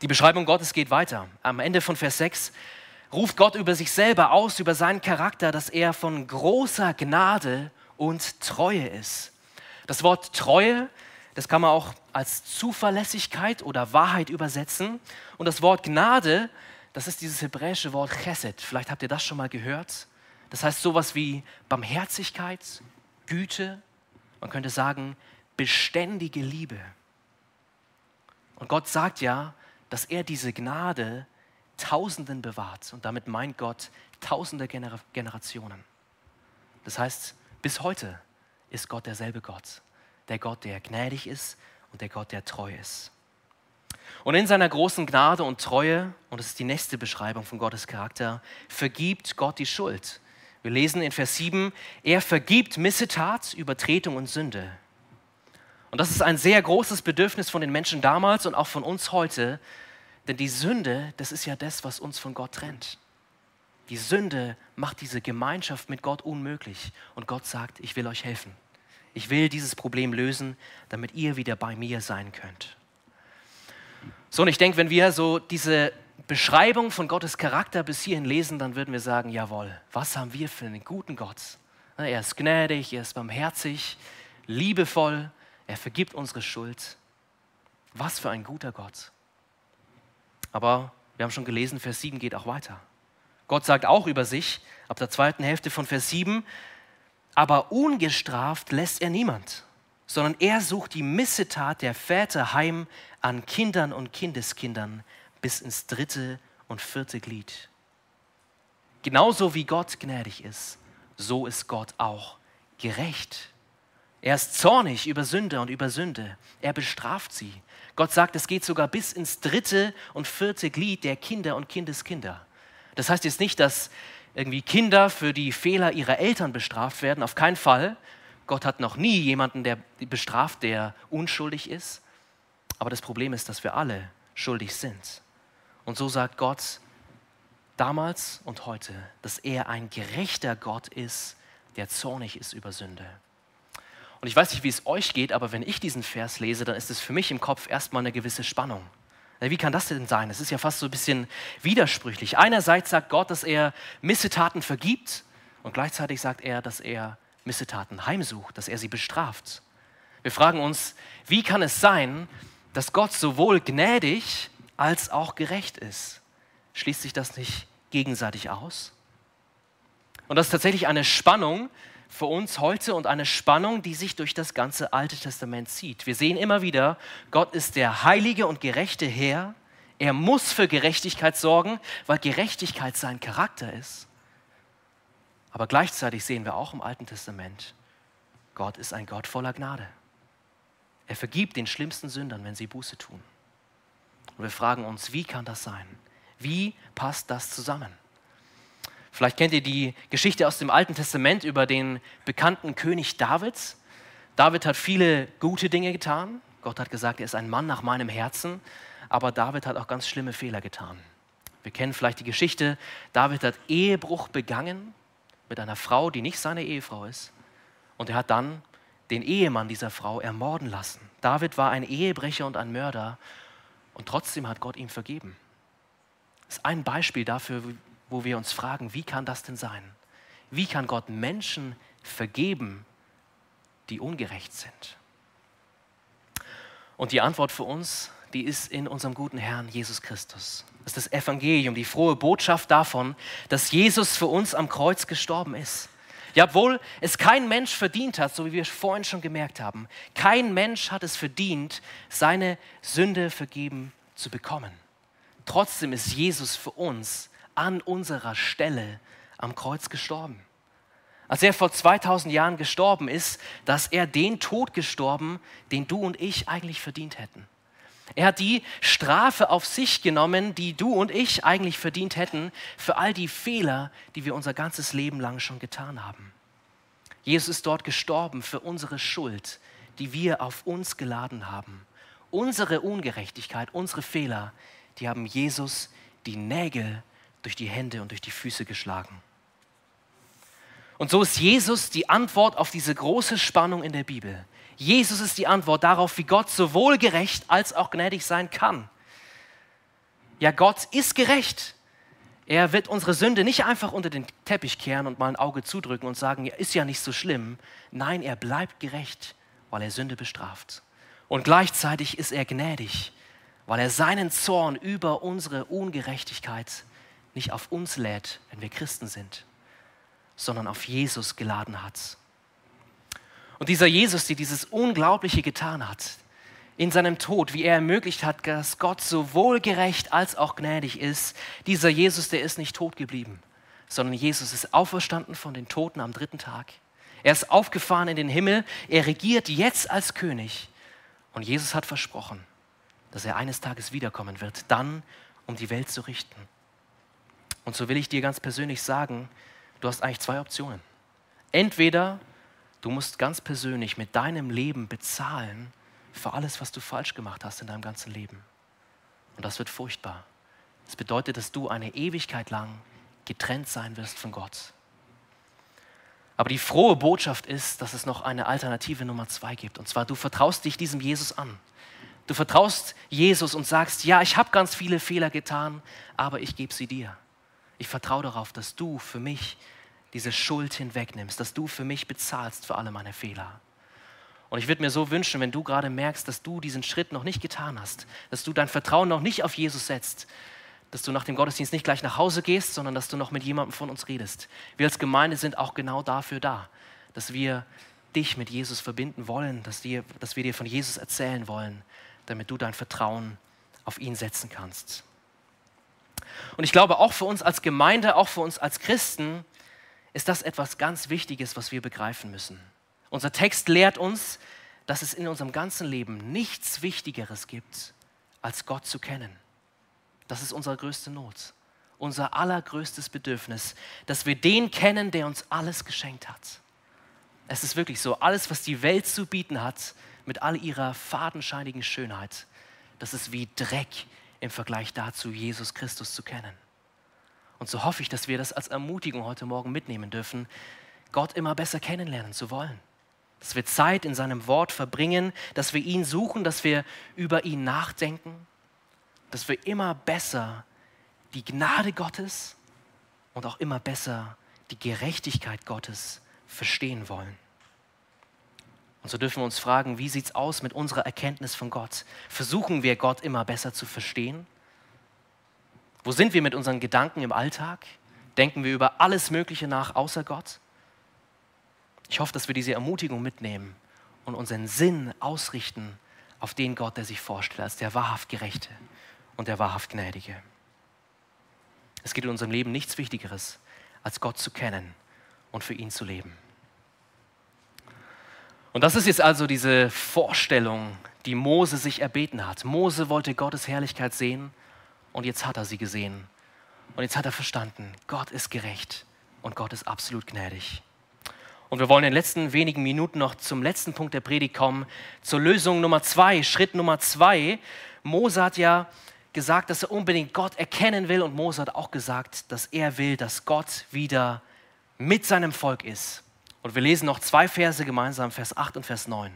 Speaker 1: Die Beschreibung Gottes geht weiter. Am Ende von Vers 6 ruft Gott über sich selber aus, über seinen Charakter, dass er von großer Gnade und Treue ist. Das Wort Treue das kann man auch als Zuverlässigkeit oder Wahrheit übersetzen. Und das Wort Gnade, das ist dieses hebräische Wort Chesed. Vielleicht habt ihr das schon mal gehört. Das heißt sowas wie Barmherzigkeit, Güte, man könnte sagen beständige Liebe. Und Gott sagt ja, dass er diese Gnade Tausenden bewahrt. Und damit meint Gott tausende Generationen. Das heißt, bis heute ist Gott derselbe Gott der Gott, der gnädig ist und der Gott, der treu ist. Und in seiner großen Gnade und Treue, und das ist die nächste Beschreibung von Gottes Charakter, vergibt Gott die Schuld. Wir lesen in Vers 7, er vergibt Missetat, Übertretung und Sünde. Und das ist ein sehr großes Bedürfnis von den Menschen damals und auch von uns heute, denn die Sünde, das ist ja das, was uns von Gott trennt. Die Sünde macht diese Gemeinschaft mit Gott unmöglich. Und Gott sagt, ich will euch helfen. Ich will dieses Problem lösen, damit ihr wieder bei mir sein könnt. So, und ich denke, wenn wir so diese Beschreibung von Gottes Charakter bis hierhin lesen, dann würden wir sagen, jawohl, was haben wir für einen guten Gott? Er ist gnädig, er ist barmherzig, liebevoll, er vergibt unsere Schuld. Was für ein guter Gott. Aber wir haben schon gelesen, Vers 7 geht auch weiter. Gott sagt auch über sich, ab der zweiten Hälfte von Vers 7, aber ungestraft lässt er niemand, sondern er sucht die Missetat der Väter heim an Kindern und Kindeskindern bis ins dritte und vierte Glied. Genauso wie Gott gnädig ist, so ist Gott auch gerecht. Er ist zornig über Sünde und über Sünde. Er bestraft sie. Gott sagt, es geht sogar bis ins dritte und vierte Glied der Kinder und Kindeskinder. Das heißt jetzt nicht, dass irgendwie Kinder für die Fehler ihrer Eltern bestraft werden. Auf keinen Fall. Gott hat noch nie jemanden der bestraft, der unschuldig ist. Aber das Problem ist, dass wir alle schuldig sind. Und so sagt Gott damals und heute, dass er ein gerechter Gott ist, der zornig ist über Sünde. Und ich weiß nicht, wie es euch geht, aber wenn ich diesen Vers lese, dann ist es für mich im Kopf erstmal eine gewisse Spannung. Wie kann das denn sein? Es ist ja fast so ein bisschen widersprüchlich. Einerseits sagt Gott, dass er Missetaten vergibt und gleichzeitig sagt er, dass er Missetaten heimsucht, dass er sie bestraft. Wir fragen uns, wie kann es sein, dass Gott sowohl gnädig als auch gerecht ist? Schließt sich das nicht gegenseitig aus? Und das ist tatsächlich eine Spannung, für uns heute und eine Spannung, die sich durch das ganze Alte Testament zieht. Wir sehen immer wieder, Gott ist der heilige und gerechte Herr. Er muss für Gerechtigkeit sorgen, weil Gerechtigkeit sein Charakter ist. Aber gleichzeitig sehen wir auch im Alten Testament, Gott ist ein Gott voller Gnade. Er vergibt den schlimmsten Sündern, wenn sie Buße tun. Und wir fragen uns, wie kann das sein? Wie passt das zusammen? Vielleicht kennt ihr die Geschichte aus dem Alten Testament über den bekannten König Davids. David hat viele gute Dinge getan. Gott hat gesagt, er ist ein Mann nach meinem Herzen. Aber David hat auch ganz schlimme Fehler getan. Wir kennen vielleicht die Geschichte, David hat Ehebruch begangen mit einer Frau, die nicht seine Ehefrau ist. Und er hat dann den Ehemann dieser Frau ermorden lassen. David war ein Ehebrecher und ein Mörder und trotzdem hat Gott ihm vergeben. Das ist ein Beispiel dafür, wo wir uns fragen, wie kann das denn sein? Wie kann Gott Menschen vergeben, die ungerecht sind? Und die Antwort für uns, die ist in unserem guten Herrn Jesus Christus. Das ist das Evangelium, die frohe Botschaft davon, dass Jesus für uns am Kreuz gestorben ist. Ja, obwohl es kein Mensch verdient hat, so wie wir vorhin schon gemerkt haben, kein Mensch hat es verdient, seine Sünde vergeben zu bekommen. Trotzdem ist Jesus für uns an unserer Stelle am Kreuz gestorben. Als er vor 2000 Jahren gestorben ist, dass er den Tod gestorben, den du und ich eigentlich verdient hätten. Er hat die Strafe auf sich genommen, die du und ich eigentlich verdient hätten, für all die Fehler, die wir unser ganzes Leben lang schon getan haben. Jesus ist dort gestorben für unsere Schuld, die wir auf uns geladen haben. Unsere Ungerechtigkeit, unsere Fehler, die haben Jesus die Nägel durch die Hände und durch die Füße geschlagen. Und so ist Jesus die Antwort auf diese große Spannung in der Bibel. Jesus ist die Antwort darauf, wie Gott sowohl gerecht als auch gnädig sein kann. Ja, Gott ist gerecht. Er wird unsere Sünde nicht einfach unter den Teppich kehren und mal ein Auge zudrücken und sagen, ja, ist ja nicht so schlimm. Nein, er bleibt gerecht, weil er Sünde bestraft. Und gleichzeitig ist er gnädig, weil er seinen Zorn über unsere Ungerechtigkeit nicht auf uns lädt, wenn wir Christen sind, sondern auf Jesus geladen hat. Und dieser Jesus, der dieses Unglaubliche getan hat, in seinem Tod, wie er ermöglicht hat, dass Gott sowohl gerecht als auch gnädig ist, dieser Jesus, der ist nicht tot geblieben, sondern Jesus ist auferstanden von den Toten am dritten Tag. Er ist aufgefahren in den Himmel, er regiert jetzt als König. Und Jesus hat versprochen, dass er eines Tages wiederkommen wird, dann um die Welt zu richten. Und so will ich dir ganz persönlich sagen, du hast eigentlich zwei Optionen. Entweder du musst ganz persönlich mit deinem Leben bezahlen, für alles, was du falsch gemacht hast in deinem ganzen Leben. Und das wird furchtbar. Das bedeutet, dass du eine Ewigkeit lang getrennt sein wirst von Gott. Aber die frohe Botschaft ist, dass es noch eine Alternative Nummer zwei gibt. Und zwar, du vertraust dich diesem Jesus an. Du vertraust Jesus und sagst, ja, ich habe ganz viele Fehler getan, aber ich gebe sie dir. Ich vertraue darauf, dass du für mich diese Schuld hinwegnimmst, dass du für mich bezahlst für alle meine Fehler. Und ich würde mir so wünschen, wenn du gerade merkst, dass du diesen Schritt noch nicht getan hast, dass du dein Vertrauen noch nicht auf Jesus setzt, dass du nach dem Gottesdienst nicht gleich nach Hause gehst, sondern dass du noch mit jemandem von uns redest. Wir als Gemeinde sind auch genau dafür da, dass wir dich mit Jesus verbinden wollen, dass, dir, dass wir dir von Jesus erzählen wollen, damit du dein Vertrauen auf ihn setzen kannst. Und ich glaube, auch für uns als Gemeinde, auch für uns als Christen, ist das etwas ganz Wichtiges, was wir begreifen müssen. Unser Text lehrt uns, dass es in unserem ganzen Leben nichts Wichtigeres gibt, als Gott zu kennen. Das ist unsere größte Not, unser allergrößtes Bedürfnis, dass wir den kennen, der uns alles geschenkt hat. Es ist wirklich so, alles, was die Welt zu bieten hat, mit all ihrer fadenscheinigen Schönheit, das ist wie Dreck im Vergleich dazu, Jesus Christus zu kennen. Und so hoffe ich, dass wir das als Ermutigung heute Morgen mitnehmen dürfen, Gott immer besser kennenlernen zu wollen. Dass wir Zeit in seinem Wort verbringen, dass wir ihn suchen, dass wir über ihn nachdenken dass wir immer besser die Gnade Gottes und auch immer besser die Gerechtigkeit Gottes verstehen wollen. Und so dürfen wir uns fragen, wie sieht es aus mit unserer Erkenntnis von Gott? Versuchen wir Gott immer besser zu verstehen? Wo sind wir mit unseren Gedanken im Alltag? Denken wir über alles Mögliche nach außer Gott? Ich hoffe, dass wir diese Ermutigung mitnehmen und unseren Sinn ausrichten auf den Gott, der sich vorstellt, als der wahrhaft Gerechte, und der wahrhaft Gnädige. Es gibt in unserem Leben nichts Wichtigeres, als Gott zu kennen und für ihn zu leben. Und das ist jetzt also diese Vorstellung, die Mose sich erbeten hat. Mose wollte Gottes Herrlichkeit sehen und jetzt hat er sie gesehen. Und jetzt hat er verstanden, Gott ist gerecht und Gott ist absolut gnädig. Und wir wollen in den letzten wenigen Minuten noch zum letzten Punkt der Predigt kommen, zur Lösung Nummer zwei, Schritt Nummer zwei. Mose hat ja gesagt, dass er unbedingt Gott erkennen will und Mose hat auch gesagt, dass er will, dass Gott wieder mit seinem Volk ist. Und wir lesen noch zwei Verse gemeinsam, Vers 8 und Vers 9.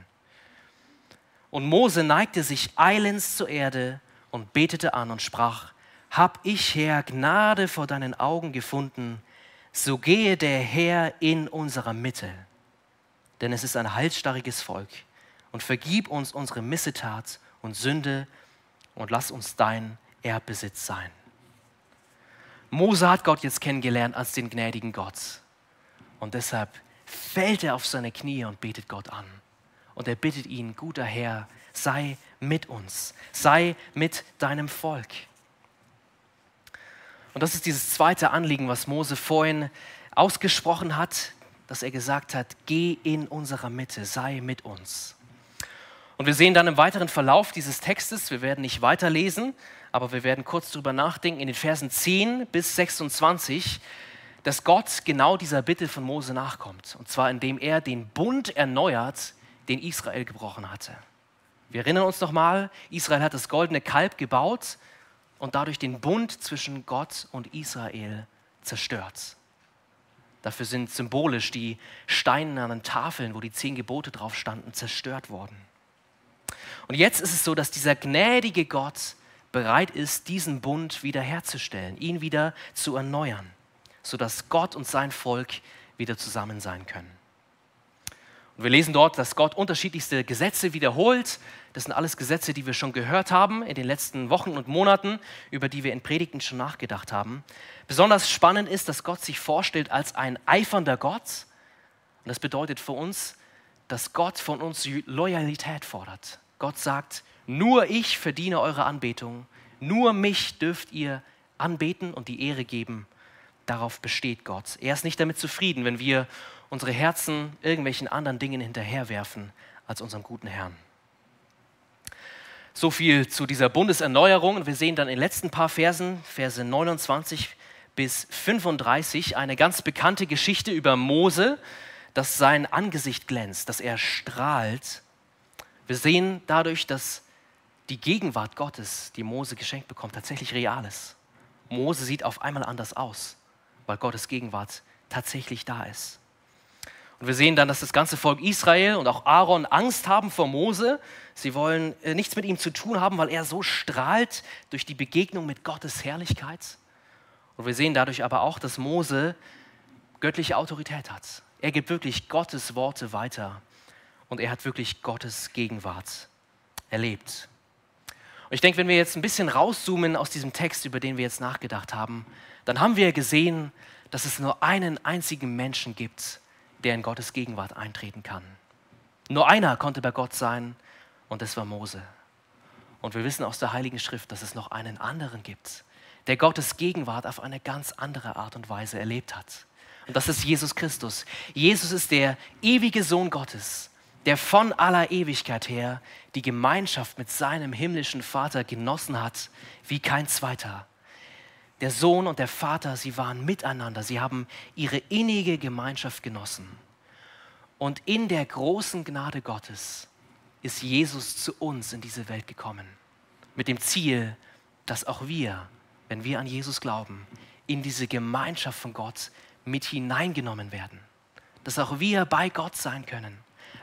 Speaker 1: Und Mose neigte sich eilends zur Erde und betete an und sprach, Hab ich, Herr, Gnade vor deinen Augen gefunden, so gehe der Herr in unserer Mitte. Denn es ist ein halsstarriges Volk. Und vergib uns unsere Missetat und Sünde und lass uns dein Erbbesitz sein. Mose hat Gott jetzt kennengelernt als den gnädigen Gott. Und deshalb fällt er auf seine Knie und betet Gott an. Und er bittet ihn, guter Herr, sei mit uns, sei mit deinem Volk. Und das ist dieses zweite Anliegen, was Mose vorhin ausgesprochen hat, dass er gesagt hat, geh in unserer Mitte, sei mit uns. Und wir sehen dann im weiteren Verlauf dieses Textes, wir werden nicht weiterlesen, aber wir werden kurz darüber nachdenken, in den Versen 10 bis 26, dass Gott genau dieser Bitte von Mose nachkommt. Und zwar indem er den Bund erneuert, den Israel gebrochen hatte. Wir erinnern uns nochmal, Israel hat das goldene Kalb gebaut und dadurch den Bund zwischen Gott und Israel zerstört. Dafür sind symbolisch die steinernen Tafeln, wo die zehn Gebote drauf standen, zerstört worden. Und jetzt ist es so, dass dieser gnädige Gott bereit ist, diesen Bund wiederherzustellen, ihn wieder zu erneuern, sodass Gott und sein Volk wieder zusammen sein können. Und wir lesen dort, dass Gott unterschiedlichste Gesetze wiederholt. Das sind alles Gesetze, die wir schon gehört haben in den letzten Wochen und Monaten, über die wir in Predigten schon nachgedacht haben. Besonders spannend ist, dass Gott sich vorstellt als ein eifernder Gott. Und das bedeutet für uns, dass Gott von uns Loyalität fordert. Gott sagt, nur ich verdiene eure Anbetung, nur mich dürft ihr anbeten und die Ehre geben. Darauf besteht Gott. Er ist nicht damit zufrieden, wenn wir unsere Herzen irgendwelchen anderen Dingen hinterherwerfen als unserem guten Herrn. So viel zu dieser Bundeserneuerung. Wir sehen dann in den letzten paar Versen, Verse 29 bis 35, eine ganz bekannte Geschichte über Mose, dass sein Angesicht glänzt, dass er strahlt Wir sehen dadurch, dass die Gegenwart Gottes, die Mose geschenkt bekommt, tatsächlich real ist. Mose sieht auf einmal anders aus, weil Gottes Gegenwart tatsächlich da ist. Und wir sehen dann, dass das ganze Volk Israel und auch Aaron Angst haben vor Mose. Sie wollen äh, nichts mit ihm zu tun haben, weil er so strahlt durch die Begegnung mit Gottes Herrlichkeit. Und wir sehen dadurch aber auch, dass Mose göttliche Autorität hat. Er gibt wirklich Gottes Worte weiter und er hat wirklich Gottes Gegenwart erlebt. Und ich denke, wenn wir jetzt ein bisschen rauszoomen aus diesem Text, über den wir jetzt nachgedacht haben, dann haben wir gesehen, dass es nur einen einzigen Menschen gibt, der in Gottes Gegenwart eintreten kann. Nur einer konnte bei Gott sein und das war Mose. Und wir wissen aus der Heiligen Schrift, dass es noch einen anderen gibt, der Gottes Gegenwart auf eine ganz andere Art und Weise erlebt hat. Und das ist Jesus Christus. Jesus ist der ewige Sohn Gottes, der von aller Ewigkeit her die Gemeinschaft mit seinem himmlischen Vater genossen hat wie kein zweiter. Der Sohn und der Vater, sie waren miteinander, sie haben ihre innige Gemeinschaft genossen. Und in der großen Gnade Gottes ist Jesus zu uns in diese Welt gekommen, mit dem Ziel, dass auch wir, wenn wir an Jesus glauben, in diese Gemeinschaft von Gott mit hineingenommen werden, dass auch wir bei Gott sein können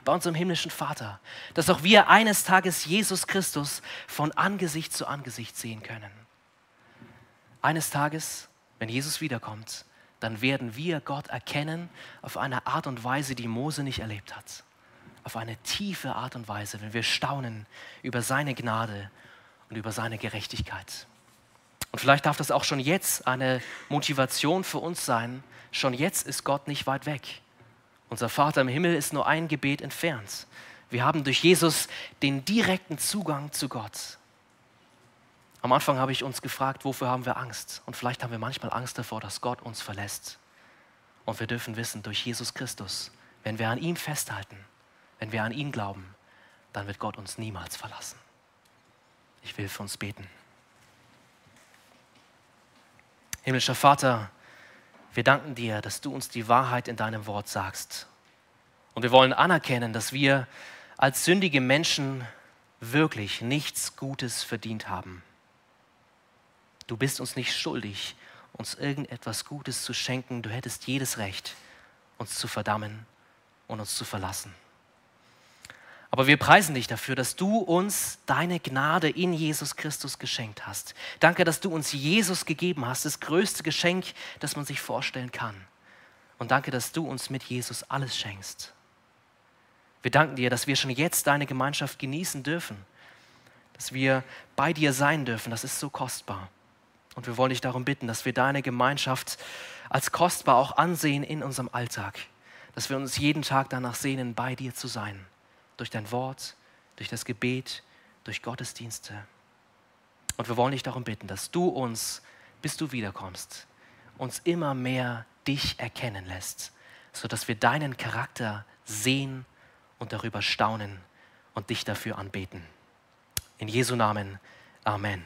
Speaker 1: bei unserem himmlischen Vater, dass auch wir eines Tages Jesus Christus von Angesicht zu Angesicht sehen können. Eines Tages, wenn Jesus wiederkommt, dann werden wir Gott erkennen auf eine Art und Weise, die Mose nicht erlebt hat. Auf eine tiefe Art und Weise, wenn wir staunen über seine Gnade und über seine Gerechtigkeit. Und vielleicht darf das auch schon jetzt eine Motivation für uns sein. Schon jetzt ist Gott nicht weit weg. Unser Vater im Himmel ist nur ein Gebet entfernt. Wir haben durch Jesus den direkten Zugang zu Gott. Am Anfang habe ich uns gefragt, wofür haben wir Angst? Und vielleicht haben wir manchmal Angst davor, dass Gott uns verlässt. Und wir dürfen wissen, durch Jesus Christus, wenn wir an ihm festhalten, wenn wir an ihn glauben, dann wird Gott uns niemals verlassen. Ich will für uns beten. Himmlischer Vater, wir danken dir, dass du uns die Wahrheit in deinem Wort sagst. Und wir wollen anerkennen, dass wir als sündige Menschen wirklich nichts Gutes verdient haben. Du bist uns nicht schuldig, uns irgendetwas Gutes zu schenken. Du hättest jedes Recht, uns zu verdammen und uns zu verlassen. Aber wir preisen dich dafür, dass du uns deine Gnade in Jesus Christus geschenkt hast. Danke, dass du uns Jesus gegeben hast, das größte Geschenk, das man sich vorstellen kann. Und danke, dass du uns mit Jesus alles schenkst. Wir danken dir, dass wir schon jetzt deine Gemeinschaft genießen dürfen, dass wir bei dir sein dürfen. Das ist so kostbar. Und wir wollen dich darum bitten, dass wir deine Gemeinschaft als kostbar auch ansehen in unserem Alltag, dass wir uns jeden Tag danach sehnen, bei dir zu sein durch dein Wort, durch das Gebet, durch Gottesdienste. Und wir wollen dich darum bitten, dass du uns, bis du wiederkommst, uns immer mehr dich erkennen lässt, sodass wir deinen Charakter sehen und darüber staunen und dich dafür anbeten. In Jesu Namen. Amen.